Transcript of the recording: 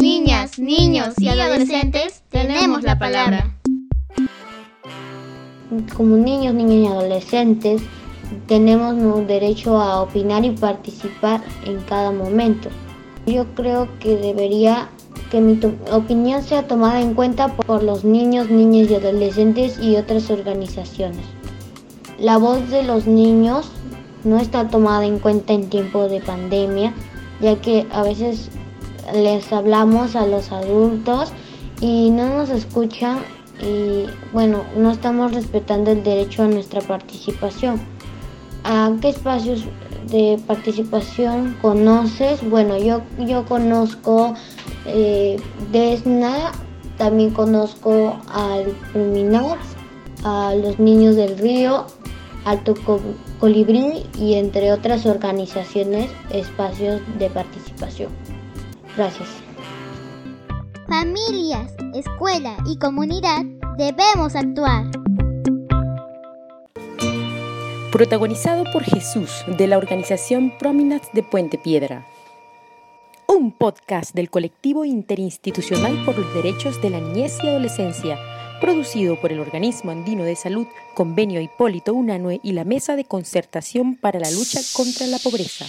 niñas, niños y adolescentes tenemos la palabra. Como niños, niñas y adolescentes tenemos derecho a opinar y participar en cada momento. Yo creo que debería que mi opinión sea tomada en cuenta por los niños, niñas y adolescentes y otras organizaciones. La voz de los niños no está tomada en cuenta en tiempo de pandemia, ya que a veces les hablamos a los adultos y no nos escuchan y bueno, no estamos respetando el derecho a nuestra participación. ¿A qué espacios de participación conoces? Bueno, yo, yo conozco eh, Desna, también conozco al Luminar, a los Niños del Río, Alto Colibrí y entre otras organizaciones, espacios de participación. Gracias. Familias, escuela y comunidad debemos actuar. Protagonizado por Jesús de la organización Prominence de Puente Piedra. Un podcast del colectivo interinstitucional por los derechos de la niñez y adolescencia producido por el Organismo Andino de Salud, Convenio Hipólito Unanue y la Mesa de Concertación para la Lucha contra la Pobreza.